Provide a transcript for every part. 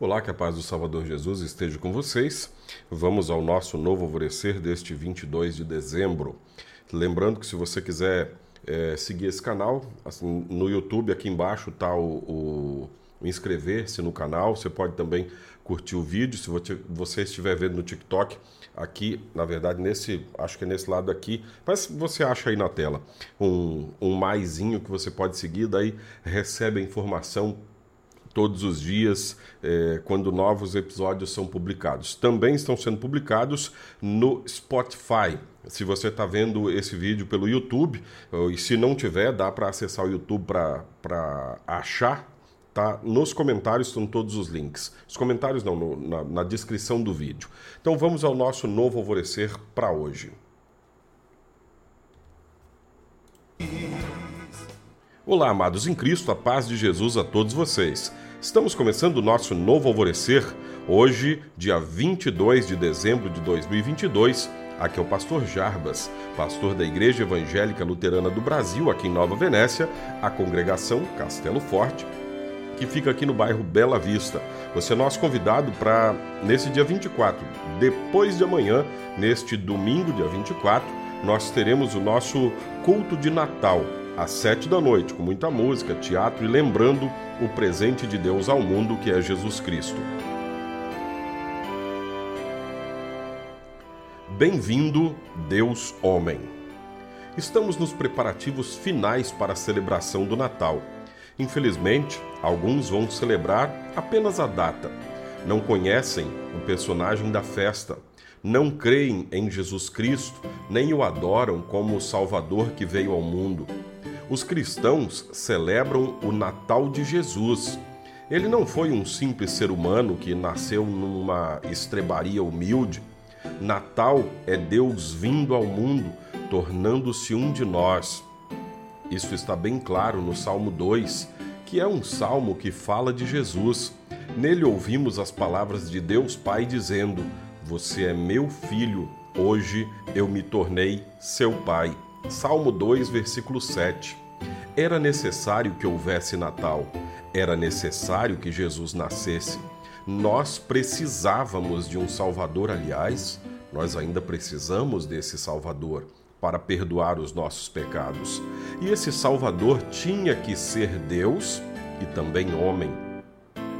Olá, que a paz do Salvador Jesus esteja com vocês. Vamos ao nosso novo alvorecer deste 22 de dezembro. Lembrando que se você quiser é, seguir esse canal, assim, no YouTube aqui embaixo está o, o inscrever-se no canal. Você pode também curtir o vídeo. Se você estiver vendo no TikTok, aqui, na verdade, nesse, acho que é nesse lado aqui, mas você acha aí na tela um, um maisinho que você pode seguir, daí recebe a informação todos os dias é, quando novos episódios são publicados. Também estão sendo publicados no Spotify. Se você está vendo esse vídeo pelo YouTube, e se não tiver, dá para acessar o YouTube para achar. Tá? Nos comentários estão todos os links. Os comentários não, no, na, na descrição do vídeo. Então vamos ao nosso novo alvorecer para hoje. Olá, amados em Cristo, a paz de Jesus a todos vocês. Estamos começando o nosso novo alvorecer, hoje, dia 22 de dezembro de 2022. Aqui é o pastor Jarbas, pastor da Igreja Evangélica Luterana do Brasil, aqui em Nova Venécia, a congregação Castelo Forte, que fica aqui no bairro Bela Vista. Você é nosso convidado para, nesse dia 24, depois de amanhã, neste domingo, dia 24, nós teremos o nosso culto de Natal, às sete da noite, com muita música, teatro e lembrando o presente de Deus ao mundo que é Jesus Cristo. Bem-vindo, Deus Homem. Estamos nos preparativos finais para a celebração do Natal. Infelizmente, alguns vão celebrar apenas a data. Não conhecem o personagem da festa, não creem em Jesus Cristo, nem o adoram como o Salvador que veio ao mundo os cristãos celebram o Natal de Jesus. Ele não foi um simples ser humano que nasceu numa estrebaria humilde. Natal é Deus vindo ao mundo, tornando-se um de nós. Isso está bem claro no Salmo 2, que é um salmo que fala de Jesus. Nele ouvimos as palavras de Deus Pai dizendo: Você é meu filho, hoje eu me tornei seu pai. Salmo 2, versículo 7. Era necessário que houvesse Natal, era necessário que Jesus nascesse. Nós precisávamos de um Salvador, aliás, nós ainda precisamos desse Salvador para perdoar os nossos pecados. E esse Salvador tinha que ser Deus e também homem.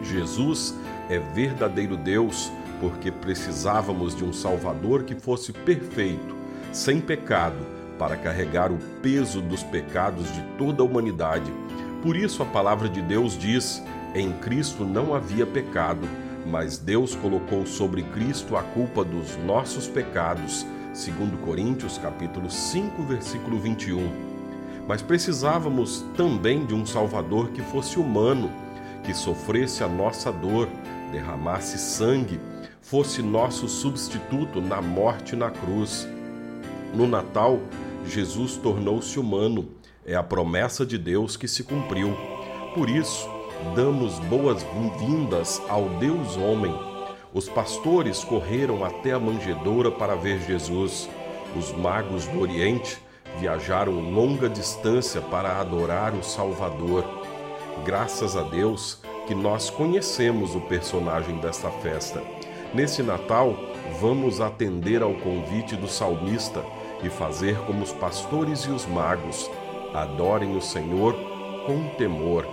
Jesus é verdadeiro Deus porque precisávamos de um Salvador que fosse perfeito, sem pecado para carregar o peso dos pecados de toda a humanidade. Por isso a palavra de Deus diz: em Cristo não havia pecado, mas Deus colocou sobre Cristo a culpa dos nossos pecados, segundo Coríntios capítulo 5, versículo 21. Mas precisávamos também de um Salvador que fosse humano, que sofresse a nossa dor, derramasse sangue, fosse nosso substituto na morte na cruz. No Natal, Jesus tornou-se humano. É a promessa de Deus que se cumpriu. Por isso, damos boas-vindas ao Deus homem. Os pastores correram até a manjedoura para ver Jesus. Os magos do Oriente viajaram longa distância para adorar o Salvador. Graças a Deus que nós conhecemos o personagem desta festa. Nesse Natal, vamos atender ao convite do salmista e fazer como os pastores e os magos, adorem o Senhor com temor,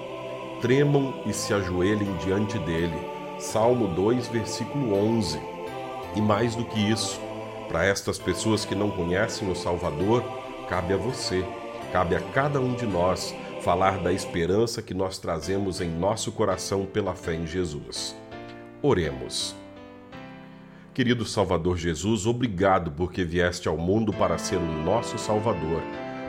tremam e se ajoelhem diante dele. Salmo 2, versículo 11. E mais do que isso, para estas pessoas que não conhecem o Salvador, cabe a você, cabe a cada um de nós falar da esperança que nós trazemos em nosso coração pela fé em Jesus. Oremos. Querido Salvador Jesus, obrigado porque vieste ao mundo para ser o nosso Salvador.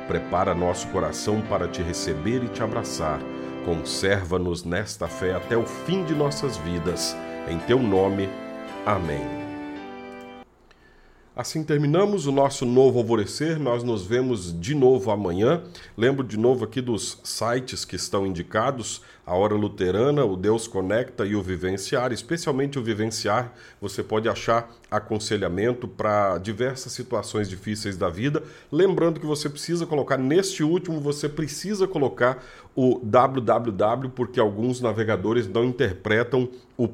Prepara nosso coração para te receber e te abraçar. Conserva-nos nesta fé até o fim de nossas vidas. Em teu nome. Amém. Assim terminamos o nosso novo alvorecer. Nós nos vemos de novo amanhã. Lembro de novo aqui dos sites que estão indicados: a Hora Luterana, o Deus Conecta e o Vivenciar. Especialmente o Vivenciar, você pode achar aconselhamento para diversas situações difíceis da vida. Lembrando que você precisa colocar, neste último, você precisa colocar o www, porque alguns navegadores não interpretam o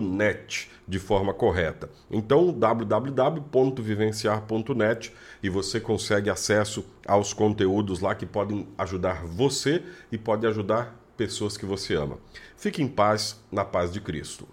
.net de forma correta. Então, www.vivenciar.net e você consegue acesso aos conteúdos lá que podem ajudar você e pode ajudar pessoas que você ama. Fique em paz, na paz de Cristo.